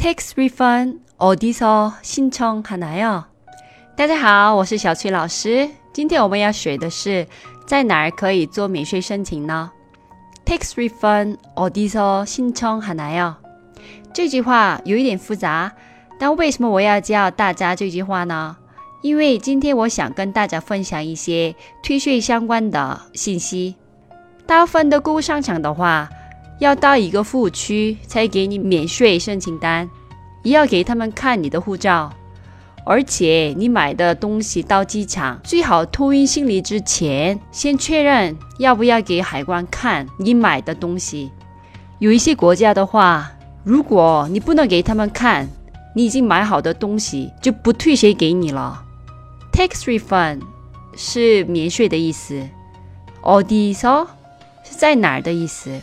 Tax refund 어디서 신청하나요? 大家好，我是小崔老师。今天我们要学的是在哪儿可以做免税申请呢？Tax refund 어디서 신청하나요? 这句话有一点复杂，但为什么我要教大家这句话呢？因为今天我想跟大家分享一些退税相关的信息。大部分的购物商场的话， 要到一个服务区才给你免税申请单，也要给他们看你的护照，而且你买的东西到机场最好托运行李之前先确认要不要给海关看你买的东西。有一些国家的话，如果你不能给他们看你已经买好的东西，就不退税给你了。Tax refund 是免税的意思，어디서是在哪儿的意思。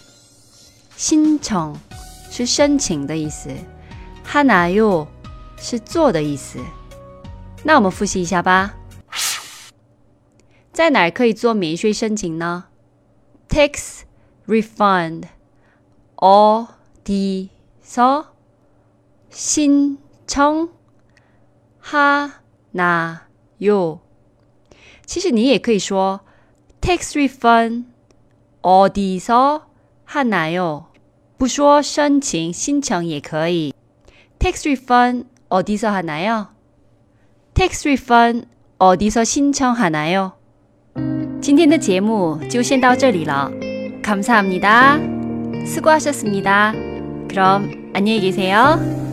新城是申请的意思，하나요是做的意思。那我们复习一下吧。在哪儿可以做免税申请呢？Tax refund 어디서新城하나 요。 其实你也可以说 tax refund 어디서 하나 요。 不说申请新城也可以。Tax refund 어디서하나 요？ Tax refund 어디서신청하나 요？ 今天的节目就先到这里了。감사합니다수고하셨습니다그럼안녕히계세요